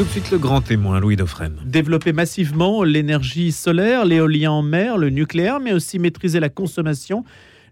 Tout de suite le grand témoin, Louis Dauphren. Développer massivement l'énergie solaire, l'éolien en mer, le nucléaire, mais aussi maîtriser la consommation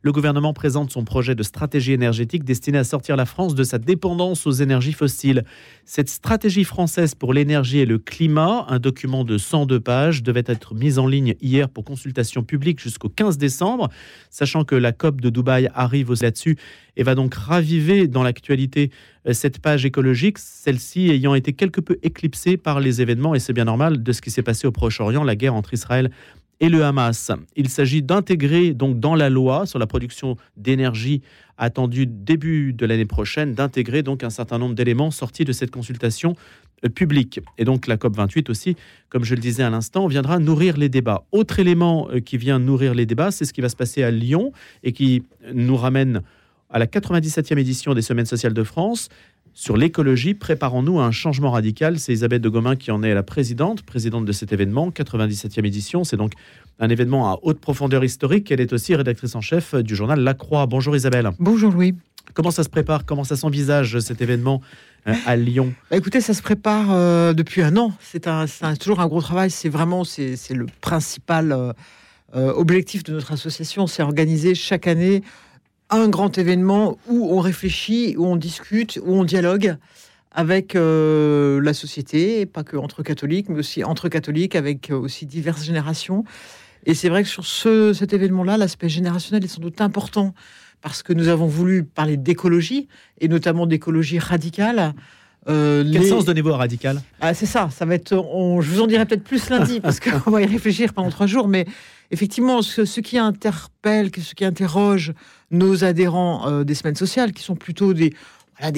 le gouvernement présente son projet de stratégie énergétique destiné à sortir la France de sa dépendance aux énergies fossiles. Cette stratégie française pour l'énergie et le climat, un document de 102 pages, devait être mis en ligne hier pour consultation publique jusqu'au 15 décembre, sachant que la COP de Dubaï arrive là-dessus et va donc raviver dans l'actualité euh, cette page écologique, celle-ci ayant été quelque peu éclipsée par les événements, et c'est bien normal, de ce qui s'est passé au Proche-Orient, la guerre entre Israël et le Hamas. Il s'agit d'intégrer donc dans la loi sur la production d'énergie attendue début de l'année prochaine, d'intégrer donc un certain nombre d'éléments sortis de cette consultation euh, publique. Et donc la COP28 aussi, comme je le disais à l'instant, viendra nourrir les débats. Autre élément euh, qui vient nourrir les débats, c'est ce qui va se passer à Lyon et qui nous ramène à la 97e édition des Semaines sociales de France sur l'écologie. Préparons-nous à un changement radical. C'est Isabelle de Gomin qui en est la présidente, présidente de cet événement, 97e édition. C'est donc un événement à haute profondeur historique. Elle est aussi rédactrice en chef du journal La Croix. Bonjour Isabelle. Bonjour Louis. Comment ça se prépare? Comment ça s'envisage cet événement euh, à Lyon? Bah, Écoutez, ça se prépare euh, depuis un an. C'est toujours un gros travail. C'est vraiment c'est le principal euh, objectif de notre association. C'est organiser chaque année un grand événement où on réfléchit, où on discute, où on dialogue avec euh, la société, pas que entre catholiques, mais aussi entre catholiques, avec euh, aussi diverses générations. Et c'est vrai que sur ce, cet événement-là, l'aspect générationnel est sans doute important parce que nous avons voulu parler d'écologie et notamment d'écologie radicale. Euh, Quel sens donnez-vous à radical? Ah, C'est ça, ça va être. je vous en dirai peut-être plus lundi parce qu'on va y réfléchir pendant trois jours, mais effectivement, ce, qui interpelle, ce qui interroge nos adhérents euh, des semaines sociales, qui sont plutôt des,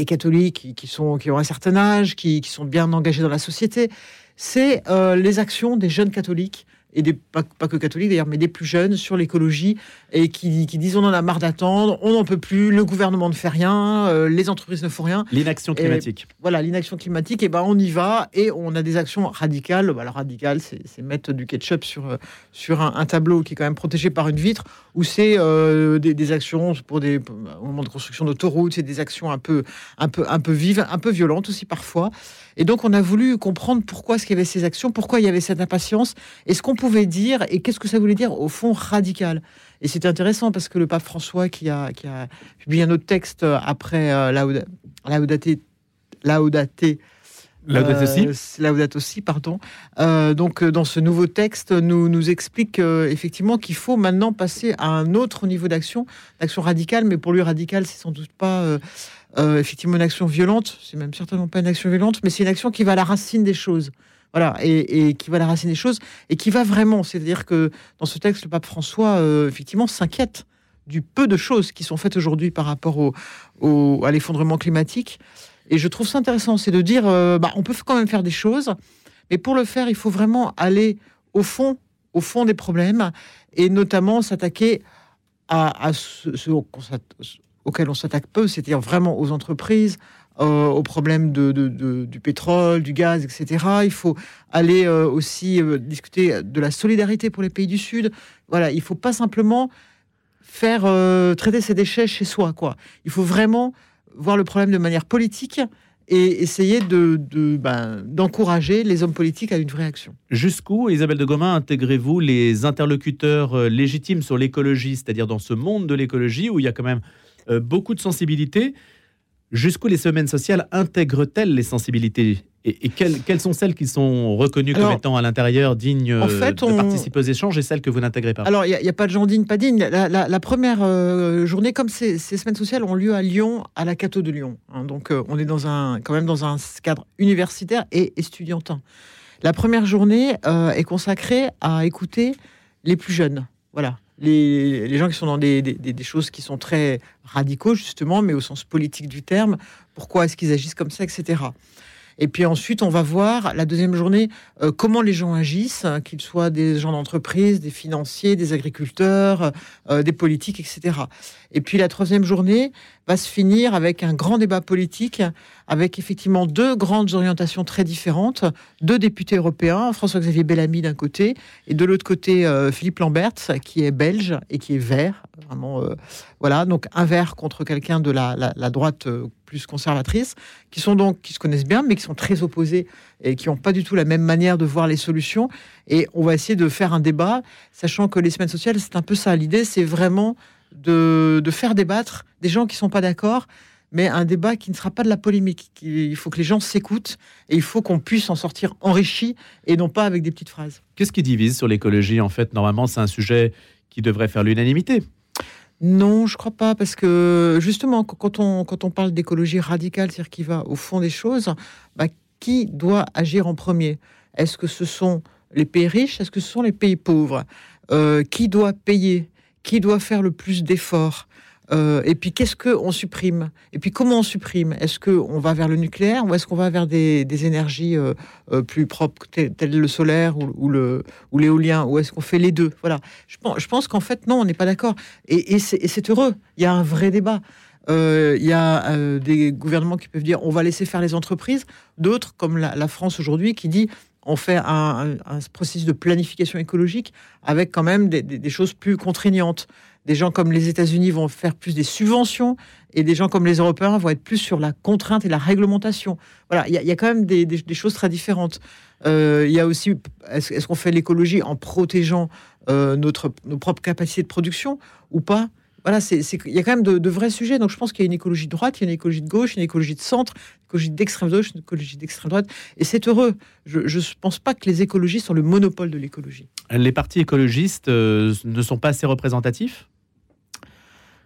catholiques qui ont un certain âge, qui, sont bien engagés dans la société, c'est euh, les actions des jeunes catholiques et des, pas, que catholiques d'ailleurs, mais des plus jeunes sur l'écologie et qui, disent on en a marre d'attendre, on n'en peut plus, le gouvernement ne fait rien, euh, les entreprises ne font rien. L'inaction climatique. voilà, l'inaction climatique, et ben on y va et on a des actions radicales. Alors radical, c'est mettre du ketchup sur, sur un, tableau qui est quand même protégé par une vitre, ou c'est euh, des, actions pour des au moment de construction d'autoroutes, c'est des actions un peu un peu un peu vives, un peu violentes aussi parfois. Et donc on a voulu comprendre pourquoi est-ce y avait ces actions, pourquoi il y avait cette impatience, et ce qu'on pouvait dire et qu'est-ce que ça voulait dire au fond radical. Et c'est intéressant parce que le pape François, qui a, publié un autre texte après euh, Laudate, Laudate aussi. Euh, aussi, pardon. Euh, donc, dans ce nouveau texte, nous nous explique effectivement qu'il faut maintenant passer à un autre niveau d'action, d'action radicale. Mais pour lui, radicale, c'est sans doute pas effectivement une action violente. C'est même certainement pas une action violente, mais c'est une action qui va à la racine des choses. Voilà, et, qui va la racine des choses, et qui va vraiment, c'est-à-dire que dans ce texte, le pape François, euh, effectivement, s'inquiète du peu de choses qui sont faites aujourd'hui par rapport au, à l'effondrement climatique. Et je trouve ça intéressant, c'est de dire, euh, bah, on peut quand même faire des choses, mais pour le faire, il faut vraiment aller au fond, au fond des problèmes, et notamment s'attaquer à, ce, auquel on s'attaque peu, c'est-à-dire vraiment aux entreprises, euh, aux problèmes de, du pétrole, du gaz, etc. Il faut aller euh, aussi discuter de la solidarité pour les pays du Sud. Voilà, il ne faut pas simplement faire traiter ses déchets chez soi. Quoi. Il faut vraiment voir le problème de manière politique et essayer de, ben, d'encourager les hommes politiques à une vraie action. Jusqu'où, Isabelle de Gomin, intégrez-vous les interlocuteurs légitimes sur l'écologie, c'est-à-dire dans ce monde de l'écologie où il y a quand même beaucoup de sensibilité Jusqu'où les semaines sociales intègrent-elles les sensibilités et, quelles, sont celles qui sont reconnues comme étant à l'intérieur dignes en fait, de participer aux échanges et celles que vous n'intégrez pas Alors, il n'y a, pas de gens dignes, pas dignes. La, première euh, journée, comme ces, semaines sociales ont lieu à Lyon, à la Cato de Lyon. Hein. donc, euh, on est dans un, quand même dans un cadre universitaire et estudiantin. La première journée euh, est consacrée à écouter les plus jeunes. Voilà, les, gens qui sont dans des, choses qui sont très radicaux, justement, mais au sens politique du terme. Pourquoi est-ce qu'ils agissent comme ça, etc. Et puis ensuite, on va voir la deuxième journée euh, comment les gens agissent, qu'ils soient des gens d'entreprise, des financiers, des agriculteurs, euh, des politiques, etc. Et puis la troisième journée va se finir avec un grand débat politique, avec effectivement deux grandes orientations très différentes, deux députés européens, François-Xavier Bellamy d'un côté, et de l'autre côté euh, Philippe Lamberts, qui est belge et qui est vert, vraiment, euh, voilà, donc un vert contre quelqu'un de la, droite euh, plus conservatrice, qui sont donc qui se connaissent bien, mais qui sont très opposés et qui n'ont pas du tout la même manière de voir les solutions. Et on va essayer de faire un débat, sachant que les semaines sociales, c'est un peu ça. L'idée, c'est vraiment de, faire débattre des gens qui ne sont pas d'accord, mais un débat qui ne sera pas de la polémique. Il faut que les gens s'écoutent et il faut qu'on puisse en sortir enrichi et non pas avec des petites phrases. Qu'est-ce qui divise sur l'écologie En fait, normalement, c'est un sujet qui devrait faire l'unanimité. Non, je crois pas, parce que justement, quand on, quand on parle d'écologie radicale, c'est-à-dire qui va au fond des choses, bah, qui doit agir en premier? Est-ce que ce sont les pays riches? Est-ce que ce sont les pays pauvres? Euh, Qui doit payer? Qui doit faire le plus d'efforts euh, et puis qu'est-ce qu'on supprime? Et puis comment on supprime? Est-ce qu'on va vers le nucléaire ou est-ce qu'on va vers des, énergies euh, euh, plus propres telles, le solaire ou, le, ou l'éolien Ou est-ce qu'on fait les deux? Voilà. Je pense, je pense qu'en fait, non, on n'est pas d'accord. Et, c'est heureux. Il y a un vrai débat. Il y a des gouvernements qui peuvent dire on va laisser faire les entreprises, d'autres comme la, France aujourd'hui qui dit on fait un, processus de planification écologique avec quand même des choses plus contraignantes. Des gens comme les États-Unis vont faire plus des subventions et des gens comme les Européens vont être plus sur la contrainte et la réglementation. Voilà, il y, a quand même des, choses très différentes. Euh, il y a aussi, est-ce qu'on fait l'écologie en protégeant euh, notre, nos propres capacités de production ou pas? Voilà, il y a quand même de, vrais sujets. Donc je pense qu'il y a une écologie de droite, il y a une écologie de gauche, une écologie de centre, une écologie d'extrême gauche, une écologie d'extrême droite. Et c'est heureux. Je ne pense pas que les écologistes sont le monopole de l'écologie. Les partis écologistes euh, ne sont pas assez représentatifs?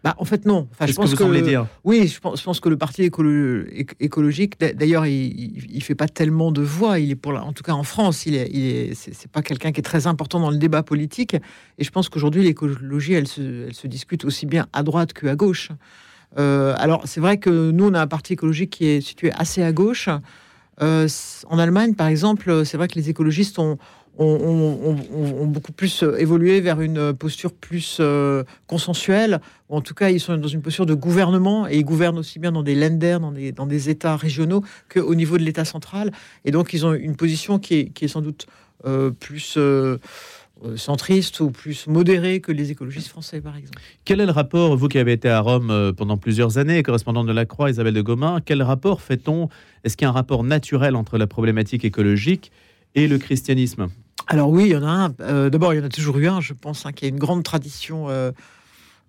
Bah, en fait, non. Enfin, je pense que, vous dire Oui, je pense, je pense, que le parti écologique, d'ailleurs, il, ne fait pas tellement de voix. Il est pour, en tout cas en France, il est, il est, c'est pas quelqu'un qui est très important dans le débat politique. Et je pense qu'aujourd'hui, l'écologie, elle se, elle se discute aussi bien à droite qu'à gauche. Euh, alors, c'est vrai que nous, on a un parti écologique qui est situé assez à gauche. Euh, en Allemagne, par exemple, c'est vrai que les écologistes ont, ont, beaucoup plus euh, évolué vers une posture plus euh, consensuelle, en tout cas ils sont dans une posture de gouvernement, et ils gouvernent aussi bien dans des lenders, dans des, États régionaux, qu'au niveau de l'État central, et donc ils ont une position qui est, sans doute euh, plus... centriste ou plus modérée que les écologistes français, par exemple. Quel est le rapport, vous qui avez été à Rome pendant plusieurs années, correspondant de la Croix, Isabelle de Gomin, quel rapport fait-on? Est-ce qu'il y a un rapport naturel entre la problématique écologique et le christianisme? Alors oui, il y en a un. Euh, d'abord, il y en a toujours eu un, je pense, hein, qui a une grande tradition euh,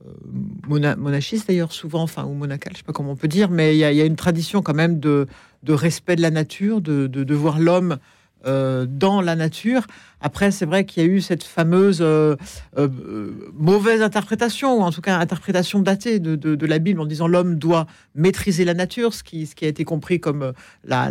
euh, monachiste d'ailleurs, souvent, enfin, ou monacale, je ne sais pas comment on peut dire, mais il y, a, une tradition quand même de, respect de la nature, de, voir l'homme dans la nature. Après, c'est vrai qu'il y a eu cette fameuse mauvaise interprétation, ou en tout cas interprétation datée de, la Bible en disant l'homme doit maîtriser la nature, ce qui, a été compris comme la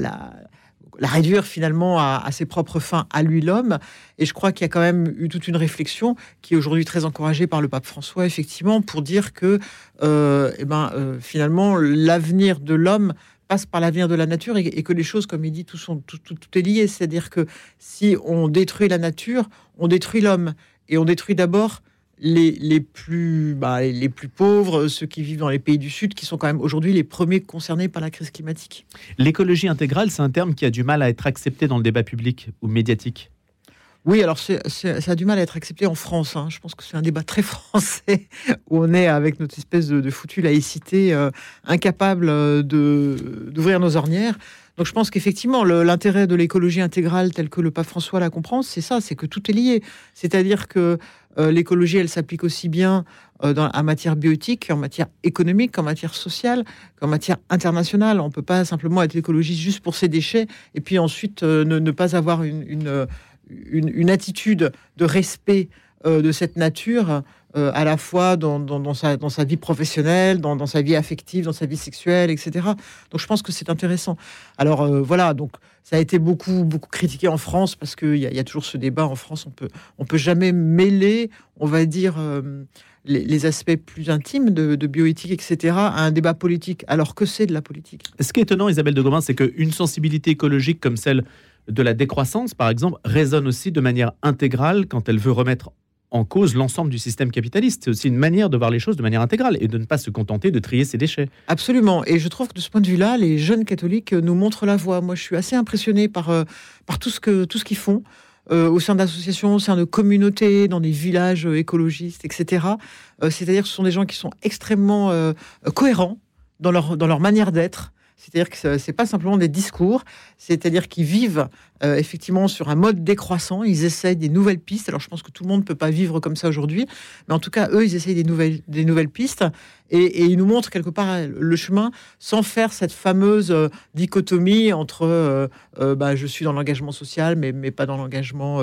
la réduire finalement à, ses propres fins, à lui l'homme. Et je crois qu'il y a quand même eu toute une réflexion qui est aujourd'hui très encouragée par le pape François, effectivement, pour dire que euh, eh ben, euh, finalement l'avenir de l'homme passe par l'avenir de la nature et, que les choses, comme il dit, tout, sont, tout, tout, tout est lié. C'est-à-dire que si on détruit la nature, on détruit l'homme. Et on détruit d'abord les, plus, bah, les plus pauvres, ceux qui vivent dans les pays du Sud, qui sont quand même aujourd'hui les premiers concernés par la crise climatique. L'écologie intégrale, c'est un terme qui a du mal à être accepté dans le débat public ou médiatique. Oui, alors ça a du mal à être accepté en France. Hein. Je pense que c'est un débat très français où on est avec notre espèce de, de foutue laïcité euh, incapable euh, d'ouvrir nos ornières. Donc je pense qu'effectivement, l'intérêt de l'écologie intégrale, tel que le pape François la comprend, c'est ça, c'est que tout est lié. C'est-à-dire que euh, l'écologie, elle s'applique aussi bien euh, en matière bioéthique, en matière économique, en matière sociale, qu'en matière internationale. On ne peut pas simplement être écologiste juste pour ses déchets et puis ensuite euh, ne, pas avoir une, attitude de respect de cette nature euh, à la fois dans, dans, sa, dans, sa, vie professionnelle, dans, dans, sa vie affective, dans sa vie sexuelle, etc. Donc je pense que c'est intéressant. Alors euh, voilà, donc ça a été beaucoup, beaucoup critiqué en France parce qu'il y, y, a toujours ce débat en France. On peut, on peut jamais mêler, on va dire, euh, les, aspects plus intimes de, bioéthique, etc., à un débat politique, alors que c'est de la politique. Ce qui est étonnant, Isabelle de Gomin, c'est qu'une sensibilité écologique comme celle de la décroissance, par exemple, résonne aussi de manière intégrale quand elle veut remettre en cause l'ensemble du système capitaliste. C'est aussi une manière de voir les choses de manière intégrale et de ne pas se contenter de trier ses déchets. Absolument. Et je trouve que de ce point de vue-là, les jeunes catholiques nous montrent la voie. Moi, je suis assez impressionné par, euh, par tout ce qu'ils font. Euh, au sein d'associations, au sein de communautés, dans des villages euh, écologistes, etc. C'est-à-dire que ce sont des gens qui sont extrêmement cohérents dans leur, dans leur manière d'être. C'est-à-dire que ce n'est pas simplement des discours, c'est-à-dire qu'ils vivent euh, effectivement sur un mode décroissant. Ils essayent des nouvelles pistes. Alors je pense que tout le monde ne peut pas vivre comme ça aujourd'hui, mais en tout cas, eux, ils essayent des nouvelles, des nouvelles pistes et, ils nous montrent quelque part le chemin sans faire cette fameuse euh, dichotomie entre euh, bah, je suis dans l'engagement social, mais, pas dans l'engagement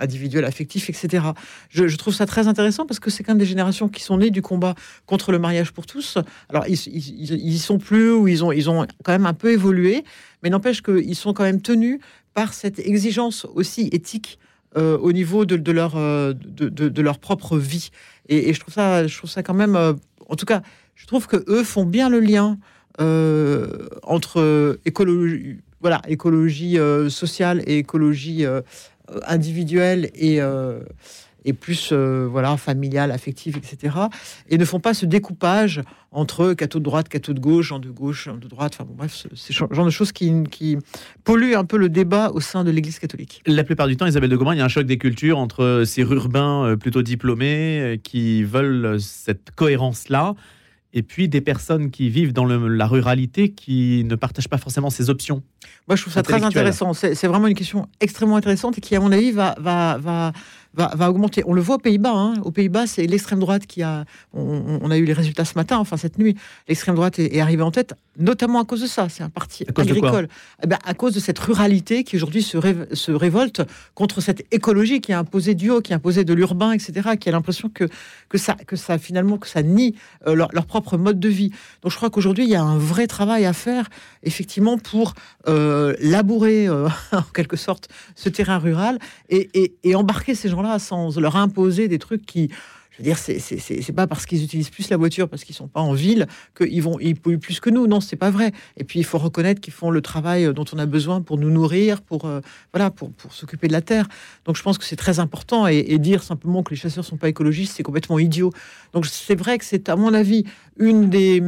individuel, affectif, etc. Je, trouve ça très intéressant parce que c'est quand même des générations qui sont nées du combat contre le mariage pour tous. Alors ils, ils, sont plus ou ils ont, ils ont quand même un peu évolué, mais n'empêche qu'ils sont quand même tenus par cette exigence aussi éthique euh, au niveau de, leur, euh, de, leur propre vie. Et, je, trouve ça, je trouve ça quand même, euh, en tout cas, je trouve que eux font bien le lien entre écologie, voilà, écologie sociale et écologie individuelle et et plus euh, voilà familiale, affective, etc. Et ne font pas ce découpage entre catho de droite, catho de gauche, gens de gauche, gens de droite. Enfin bon, bref, c'est ce genre de choses qui, qui polluent un peu le débat au sein de l'Église catholique. La plupart du temps, Isabelle de Gaumin, il y a un choc des cultures entre ces urbains euh, plutôt diplômés euh, qui veulent cette cohérence-là et puis des personnes qui vivent dans la ruralité qui ne partagent pas forcément ces options. Moi, je trouve ça très intéressant. C'est vraiment une question extrêmement intéressante et qui, à mon avis, va, va, va va, augmenter. On le voit aux Pays-Bas. Hein. Aux Pays-Bas, c'est l'extrême droite qui a. On, a eu les résultats ce matin, enfin cette nuit. L'extrême droite est, arrivée en tête, notamment à cause de ça. C'est un parti agricole. Eh ben, à cause de cette ruralité qui aujourd'hui se, se, révolte contre cette écologie qui a imposé du haut, qui a imposé de l'urbain, etc. Qui a l'impression que, que, ça, que ça, finalement, que ça nie euh, leur, propre mode de vie. Donc je crois qu'aujourd'hui, il y a un vrai travail à faire, effectivement, pour euh, labourer, euh, en quelque sorte, ce terrain rural et, et embarquer ces gens sans leur imposer des trucs qui, je veux dire, c'est pas parce qu'ils utilisent plus la voiture, parce qu'ils sont pas en ville, qu'ils vont polluent plus que nous. Non, c'est pas vrai. Et puis il faut reconnaître qu'ils font le travail dont on a besoin pour nous nourrir, pour euh, voilà, pour, s'occuper de la terre. Donc je pense que c'est très important. Et, dire simplement que les chasseurs sont pas écologistes, c'est complètement idiot. Donc c'est vrai que c'est à mon avis une des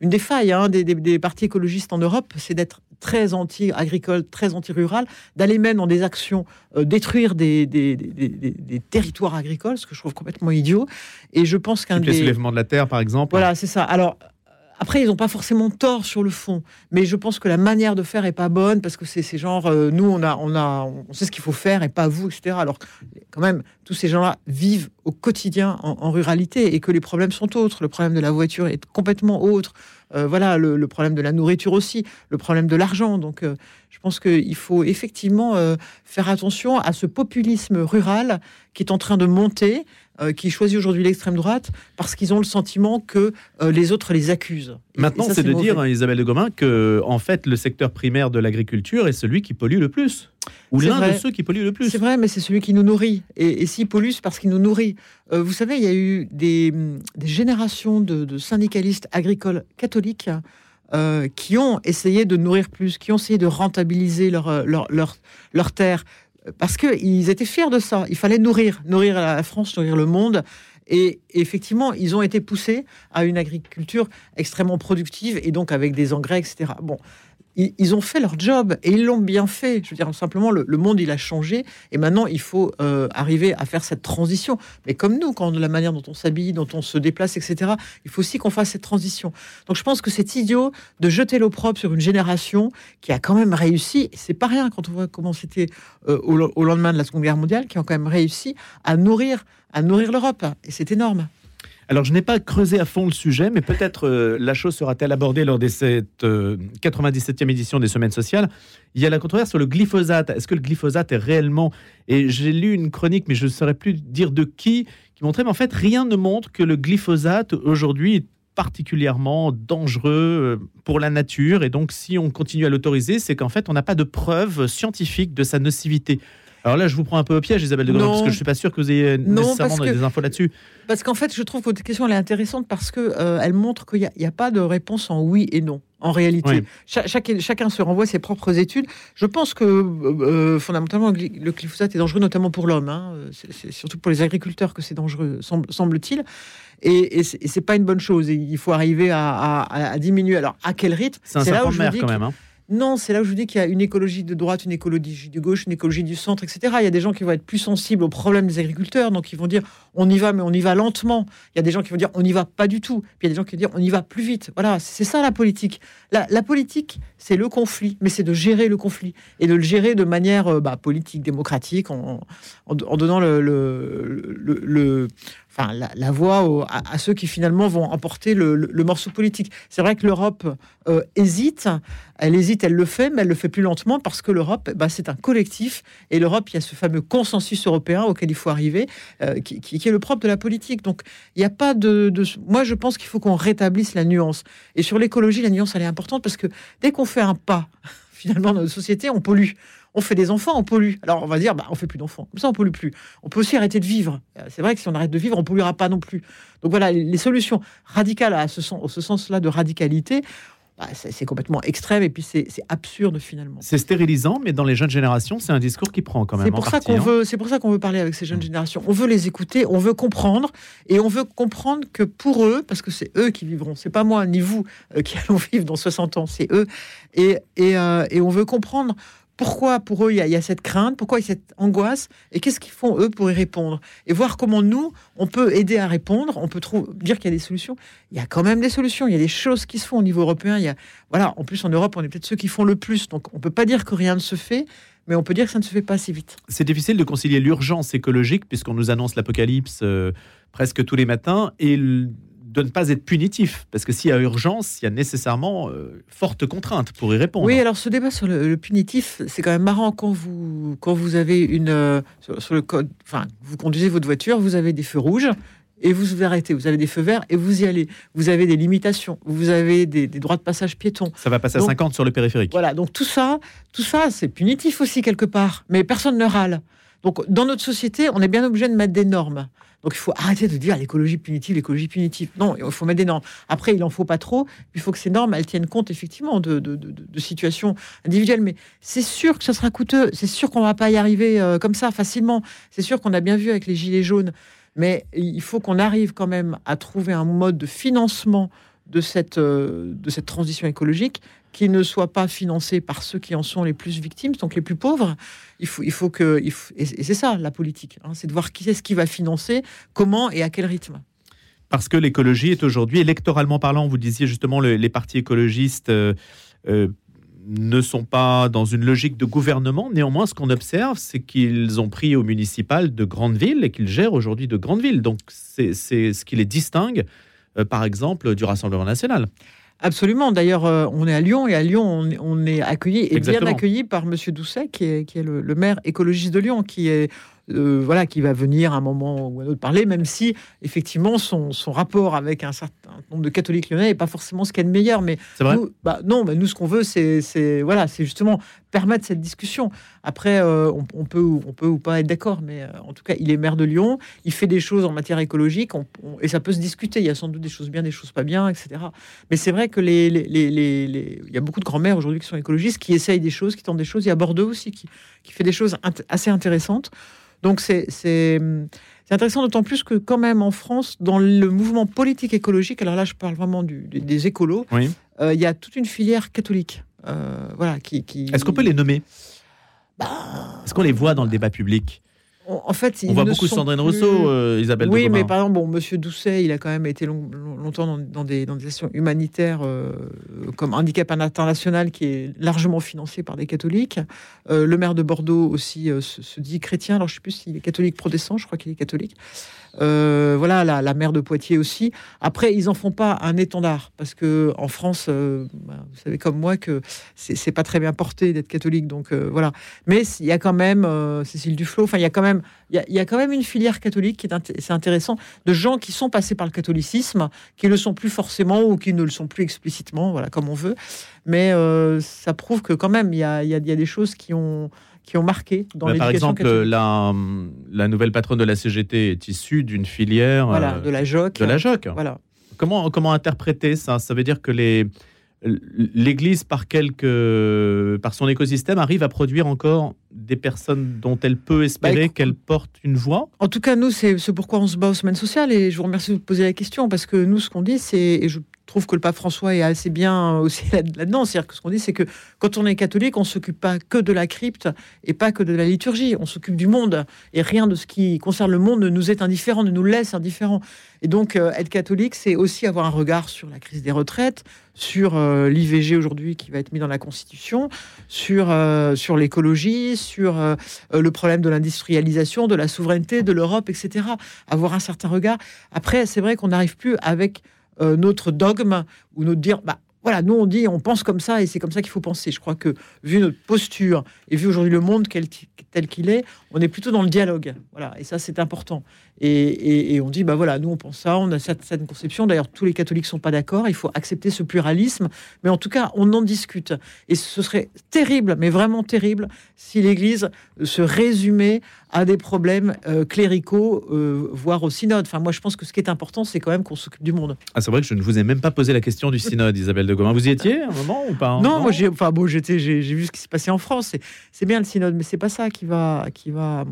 des failles hein, des, partis écologistes en Europe, c'est d'être très anti-agricole, très anti-rural, d'aller même dans des actions euh, détruire des, territoires agricoles, ce que je trouve complètement idiot. Et je pense qu'un des... soulèvements de la terre, par exemple. Voilà, c'est ça. Alors, après, ils n'ont pas forcément tort sur le fond, mais je pense que la manière de faire est pas bonne parce que c'est ces genre, euh, nous, on a, on a, on sait ce qu'il faut faire et pas vous, etc. Alors, quand même, tous ces gens-là vivent au quotidien en, ruralité et que les problèmes sont autres. Le problème de la voiture est complètement autre. Euh, voilà, le, problème de la nourriture aussi, le problème de l'argent. Donc, euh, je pense qu'il faut effectivement faire attention à ce populisme rural qui est en train de monter euh, qui choisit aujourd'hui l'extrême droite parce qu'ils ont le sentiment que euh, les autres les accusent. Maintenant, c'est de dire, hein, Isabelle de Gomin, que en fait, le secteur primaire de l'agriculture est celui qui pollue le plus. Ou l'un de ceux qui polluent le plus. C'est vrai, mais c'est celui qui nous nourrit. Et, parce qu'il nous nourrit. Euh, vous savez, il y a eu des, générations de, syndicalistes agricoles catholiques qui ont essayé de nourrir plus, qui ont essayé de rentabiliser leur, leur, leur terre, parce qu'ils étaient fiers de ça. Il fallait nourrir, nourrir la France, nourrir le monde. Et effectivement, ils ont été poussés à une agriculture extrêmement productive et donc avec des engrais, etc. Bon, ils, ont fait leur job et ils l'ont bien fait. Je veux dire, simplement, le, monde, il a changé et maintenant, il faut euh, arriver à faire cette transition. Mais comme nous, quand la manière dont on s'habille, dont on se déplace, etc., il faut aussi qu'on fasse cette transition. Donc, je pense que c'est idiot de jeter l'opprobre sur une génération qui a quand même réussi. C'est pas rien quand on voit comment c'était euh, au, lendemain de la Seconde Guerre mondiale, qui ont quand même réussi à nourrir, à nourrir l'Europe. Et c'est énorme. Alors, je n'ai pas creusé à fond le sujet, mais peut-être euh, la chose sera-t-elle abordée lors de cette 97e euh, édition des Semaines sociales. Il y a la controverse sur le glyphosate. Est-ce que le glyphosate est réellement... Et j'ai lu une chronique, mais je ne saurais plus dire de qui, qui montrait, mais en fait, rien ne montre que le glyphosate, aujourd'hui, est particulièrement dangereux euh, pour la nature. Et donc, si on continue à l'autoriser, c'est qu'en fait, on n'a pas de preuves scientifiques de sa nocivité. Alors là, je vous prends un peu au piège, Isabelle de Grenoble, parce que je suis pas sûr que vous ayez nécessairement des infos là-dessus. Parce qu'en fait, je trouve que votre question elle est intéressante parce que euh, elle montre qu'il n'y a, pas de réponse en oui et non. En réalité, chacun se renvoie ses propres études. Je pense que euh, fondamentalement, le glyphosate est dangereux, notamment pour l'homme. Hein. C'est surtout pour les agriculteurs que c'est dangereux, semble-t-il. Et, et c'est pas une bonne chose. Il faut arriver à, diminuer. Alors, à quel rythme? C'est là où je mer quand même. Hein. Non, c'est là où je vous dis qu'il y a une écologie de droite, une écologie de gauche, une écologie du centre, etc. Il y a des gens qui vont être plus sensibles aux problèmes des agriculteurs, donc ils vont dire on y va, mais on y va lentement. Il y a des gens qui vont dire on n'y va pas du tout. Il y a des gens qui vont dire on y va plus vite. Voilà, c'est ça la politique. La, politique, c'est le conflit, mais c'est de gérer le conflit et de le gérer de manière euh, bah, politique, démocratique, en, donnant le la, voix à, ceux qui finalement vont emporter le, morceau politique. C'est vrai que l'Europe euh, hésite, elle hésite, elle le fait, mais elle le fait plus lentement parce que l'Europe, bah, c'est un collectif et l'Europe, il y a ce fameux consensus européen auquel il faut arriver, euh, qui, est le propre de la politique. Donc, il n'y a pas de, de, Moi, je pense qu'il faut qu'on rétablisse la nuance. Et sur l'écologie, la nuance, elle est importante parce que dès qu'on fait un pas, finalement, dans notre société, on pollue on fait des enfants, on pollue. Alors on va dire, bah, on fait plus d'enfants. Comme ça, on pollue plus. On peut aussi arrêter de vivre. Euh, c'est vrai que si on arrête de vivre, on polluera pas non plus. Donc voilà, les solutions radicales à ce, sens, ce sens-là de radicalité, bah, c'est complètement extrême et puis c'est absurde finalement. C'est stérilisant, mais dans les jeunes générations, c'est un discours qui prend quand même. C'est pour, ça qu'on hein. veut, c'est pour ça qu'on veut parler avec ces jeunes mmh. générations. On veut les écouter, on veut comprendre et on veut comprendre que pour eux, parce que c'est eux qui vivront, c'est pas moi ni vous euh, qui allons vivre dans 60 ans, c'est eux. Et, et, euh, et on veut comprendre pourquoi pour eux il y, a, cette crainte, pourquoi il y a cette angoisse, et qu'est-ce qu'ils font eux pour y répondre, et voir comment nous, on peut aider à répondre, on peut dire qu'il y a des solutions. Il y a quand même des solutions, il y a des choses qui se font au niveau européen. Il y a, voilà, en plus en Europe, on est peut-être ceux qui font le plus, donc on peut pas dire que rien ne se fait, mais on peut dire que ça ne se fait pas si vite. C'est difficile de concilier l'urgence écologique, puisqu'on nous annonce l'apocalypse euh, presque tous les matins, et de ne pas être punitif, parce que s'il y a urgence, il y a nécessairement euh, forte contrainte pour y répondre. Oui, alors ce débat sur le, punitif, c'est quand même marrant quand vous quand vous avez une euh, sur, le code, enfin vous conduisez votre voiture, vous avez des feux rouges et vous vous arrêtez, vous avez des feux verts et vous y allez. Vous avez des limitations, vous avez des, droits de passage piétons. Ça va passer à 50 sur le périphérique. Voilà, donc tout ça, tout ça, c'est punitif aussi quelque part, mais personne ne râle. Donc dans notre société, on est bien obligé de mettre des normes. Donc il faut arrêter de dire l'écologie punitive, l'écologie punitive. Non, il faut mettre des normes. Après, il en faut pas trop. Il faut que ces normes, elles tiennent compte effectivement de, situations individuelles. Mais c'est sûr que ce sera coûteux. C'est sûr qu'on va pas y arriver euh, comme ça facilement. C'est sûr qu'on a bien vu avec les gilets jaunes. Mais il faut qu'on arrive quand même à trouver un mode de financement de cette, euh, de cette transition écologique qui ne soit pas financé par ceux qui en sont les plus victimes, donc les plus pauvres. Il faut, il faut que, et c'est ça la politique, hein, c'est de voir qui est-ce qui va financer, comment et à quel rythme. Parce que l'écologie est aujourd'hui, électoralement parlant, vous disiez justement, les partis écologistes euh, euh, ne sont pas dans une logique de gouvernement. Néanmoins, ce qu'on observe, c'est qu'ils ont pris au municipal de grandes villes et qu'ils gèrent aujourd'hui de grandes villes. Donc, c'est ce qui les distingue, euh, par exemple, du Rassemblement national. Absolument. D'ailleurs, euh, on est à Lyon et à Lyon, on, est accueilli et bien accueilli par Monsieur Doucet, qui est, qui est le, maire écologiste de Lyon, qui est euh, voilà, qui va venir à un moment ou à un autre parler, même si effectivement son, son rapport avec un certain nombre de catholiques lyonnais n'est pas forcément ce qu'il y a de meilleur. Mais vrai bah, non, mais nous ce qu'on veut, c'est voilà, c'est justement permettre cette discussion. Après, euh, on, peut on peut ou pas être d'accord, mais euh, en tout cas, il est maire de Lyon, il fait des choses en matière écologique, et ça peut se discuter. Il y a sans doute des choses bien, des choses pas bien, etc. Mais c'est vrai que les, les, les, il y a beaucoup de grands-mères aujourd'hui qui sont écologistes, qui essayent des choses, qui tentent des choses. Il y a Bordeaux aussi qui, qui fait des choses assez intéressantes. Donc c'est intéressant d'autant plus que quand même en France, dans le mouvement politique écologique, alors là je parle vraiment des écolos, euh, il y a toute une filière catholique. Euh, voilà, qui, Est-ce qu'on peut les nommer? Bah, Est-ce qu'on les voit dans le débat public? En fait, on voit beaucoup Sandrine Rousseau, euh, Isabelle. Oui, mais par exemple, bon, Monsieur Doucet, il a quand même été longtemps dans, des, dans, des, actions humanitaires euh, comme Handicap International, qui est largement financé par des catholiques. Euh, le maire de Bordeaux aussi se, dit chrétien. Alors, je ne sais plus s'il est catholique protestant. Je crois qu'il est catholique. Euh, voilà, la, la, maire de Poitiers aussi. Après, ils en font pas un étendard parce que en France, euh, bah, vous savez comme moi que c'est pas très bien porté d'être catholique, donc euh, voilà. Mais il y a quand même Cécile Duflot. Enfin, il y a quand même, y, a quand même une filière catholique qui est c'est intéressant de gens qui sont passés par le catholicisme, qui ne le sont plus forcément ou qui ne le sont plus explicitement, voilà, comme on veut. Mais ça prouve que quand même, il y a, y a, des choses qui ont qui ont marqué dans Bah, par exemple, la, la nouvelle patronne de la CGT est issue d'une filière Voilà, euh, de la JOC. de la JOC. Voilà. Comment, comment interpréter ça? Ça veut dire que les, l'Église, par, quelques, par son écosystème, arrive à produire encore des personnes dont elle peut espérer Bah, qu'elles portent une voix? En tout cas, nous, c'est ce pourquoi on se bat aux semaines sociales. Et je vous remercie de vous poser la question parce que nous, ce qu'on dit, c'est, et je trouve que le pape François est assez bien aussi là- là-dedans, c'est-à-dire que ce qu'on dit, c'est que quand on est catholique, on s'occupe pas que de la crypte et pas que de la liturgie. On s'occupe du monde et rien de ce qui concerne le monde ne nous est indifférent, ne nous laisse indifférents. Et donc, euh, être catholique, c'est aussi avoir un regard sur la crise des retraites, sur euh, l'IVG aujourd'hui qui va être mis dans la Constitution, sur, euh, sur l'écologie, sur le problème de l'industrialisation, de la souveraineté, de l'Europe, etc. Avoir un certain regard. Après, c'est vrai qu'on n'arrive plus avec euh, notre dogme ou notre dire, bah, voilà, nous on dit, on pense comme ça et c'est comme ça qu'il faut penser. Je crois que vu notre posture et vu aujourd'hui le monde tel qu'il est, on est plutôt dans le dialogue. Voilà, et ça c'est important. Et, et- et on dit, bah voilà, nous on pense ça, on a cette, cette conception. D'ailleurs, tous les catholiques sont pas d'accord. Il faut accepter ce pluralisme, mais en tout cas, on en discute. Et ce serait terrible, mais vraiment terrible, si l'Église se résumait à des problèmes euh, cléricaux, euh, voire au synode. Enfin, moi, je pense que ce qui est important, c'est quand même qu'on s'occupe du monde. ah, C'est vrai que je ne vous ai même pas posé la question du synode, Isabelle de Gaumin. Vous y étiez à un moment ou pas Non, moi, j'ai, enfin, bon, j'étais, j'ai, vu ce qui se passait en France. C'est, bien le synode, mais c'est pas ça qui va, qui va.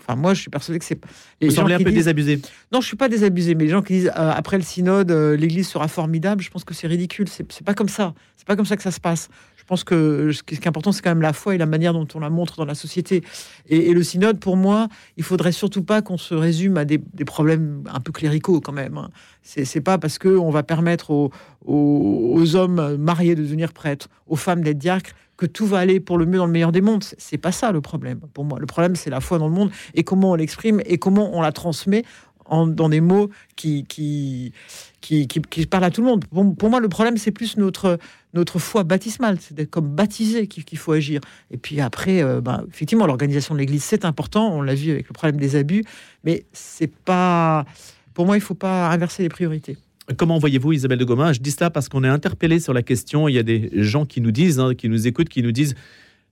Enfin, moi, je suis persuadé que c'est. les Vous semblez un peu disent- désabusé. Non, je suis pas désabusé, mais les gens qui disent euh, après le synode, l'Église sera formidable, je pense que c'est ridicule. C'est, c'est pas comme ça. C'est pas comme ça que ça se passe. Pense que ce qui est important, c'est quand même la foi et la manière dont on la montre dans la société. Et, le synode, pour moi, il faudrait surtout pas qu'on se résume à des, problèmes un peu cléricaux quand même. hein. C'est, pas parce que on va permettre aux, hommes mariés de devenir prêtres, aux femmes d'être diacres, que tout va aller pour le mieux dans le meilleur des mondes. C'est pas ça le problème. Pour moi, le problème, c'est la foi dans le monde et comment on l'exprime et comment on la transmet dans des mots qui, qui, qui, qui, parlent à tout le monde. Pour, moi, le problème, c'est plus notre, notre foi baptismale. C'est d'être comme baptisé qu'il faut agir. Et puis après, euh, ben, effectivement, l'organisation de l'Église, c'est important. On l'a vu avec le problème des abus. Mais c'est pas. Pour moi, il faut pas inverser les priorités. Comment voyez-vous Isabelle de Gaumin Je dis ça parce qu'on est interpellé sur la question. Il y a des gens qui nous disent, hein, qui nous écoutent, qui nous disent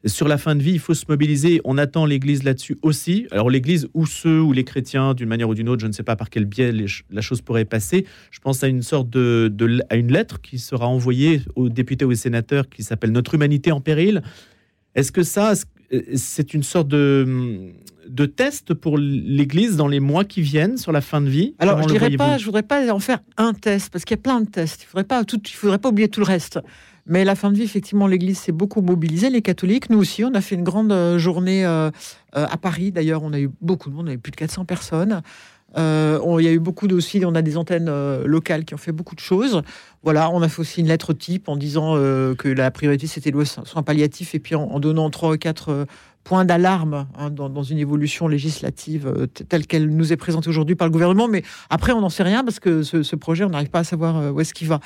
sur la fin de vie, il faut se mobiliser. On attend l'Église là-dessus aussi. Alors l'Église ou ceux ou les chrétiens, d'une manière ou d'une autre, je ne sais pas par quel biais la chose pourrait passer. Je pense à une sorte de- à une lettre qui sera envoyée aux députés ou aux sénateurs qui s'appelle Notre humanité en péril. Est-ce que ça, c'est une sorte de, de test pour l'Église dans les mois qui viennent sur la fin de vie Alors, Comment je le dirais pas, je voudrais pas en faire un test parce qu'il y a plein de tests. Il faudrait pas tout, il faudrait pas oublier tout le reste. Mais la fin de vie, effectivement, l'Église s'est beaucoup mobilisée, les catholiques, nous aussi, on a fait une grande euh, journée euh, euh, à Paris. D'ailleurs, on a eu beaucoup de monde, on a eu plus de 400 personnes. Euh, on- il y a eu beaucoup aussi, on a des antennes euh, locales qui ont fait beaucoup de choses. Voilà, on a fait aussi une lettre type en disant euh, que la priorité c'était le so- soin palliatif et puis en, en donnant trois ou quatre points d'alarme hein, dans, une évolution législative euh, telle qu'elle nous est présentée aujourd'hui par le gouvernement. Mais après, on n'en sait rien parce que ce, projet, on n'arrive pas à savoir euh, où est-ce qu'il va.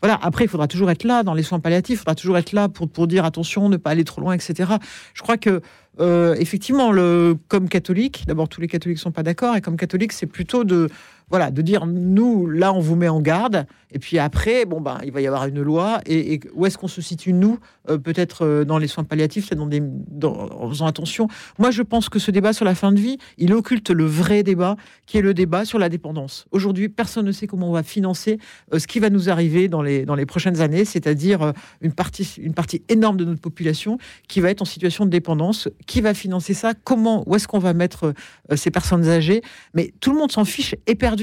Voilà, après, il faudra toujours être là dans les soins palliatifs, il faudra toujours être là pour, pour dire attention, ne pas aller trop loin, etc. Je crois que, euh, effectivement, le, comme catholique, d'abord, tous les catholiques sont pas d'accord, et comme catholique, c'est plutôt de, voilà, de dire nous, là, on vous met en garde, et puis après, bon, ben, il va y avoir une loi, et, où est-ce qu'on se situe, nous, euh, peut-être euh, dans les soins palliatifs, dans dans- en faisant attention. Moi, je pense que ce débat sur la fin de vie, il occulte le vrai débat, qui est le débat sur la dépendance. Aujourd'hui, personne ne sait comment on va financer euh, ce qui va nous arriver dans les, dans les prochaines années, c'est-à-dire une partie, une partie énorme de notre population qui va être en situation de dépendance. Qui va financer ça? Comment? Où est-ce qu'on va mettre ces personnes âgées? Mais tout le monde s'en fiche éperdument.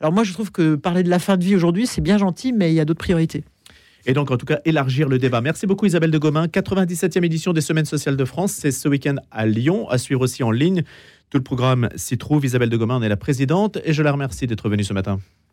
Alors moi, je trouve que parler de la fin de vie aujourd'hui, c'est bien gentil, mais il y a d'autres priorités. Et donc, en tout cas, élargir le débat. Merci beaucoup, Isabelle de Gaumin. 97e édition des Semaines sociales de France. C'est ce week-end à Lyon, à suivre aussi en ligne. Tout le programme s'y trouve. Isabelle de Gaumin en est la présidente et je la remercie d'être venue ce matin.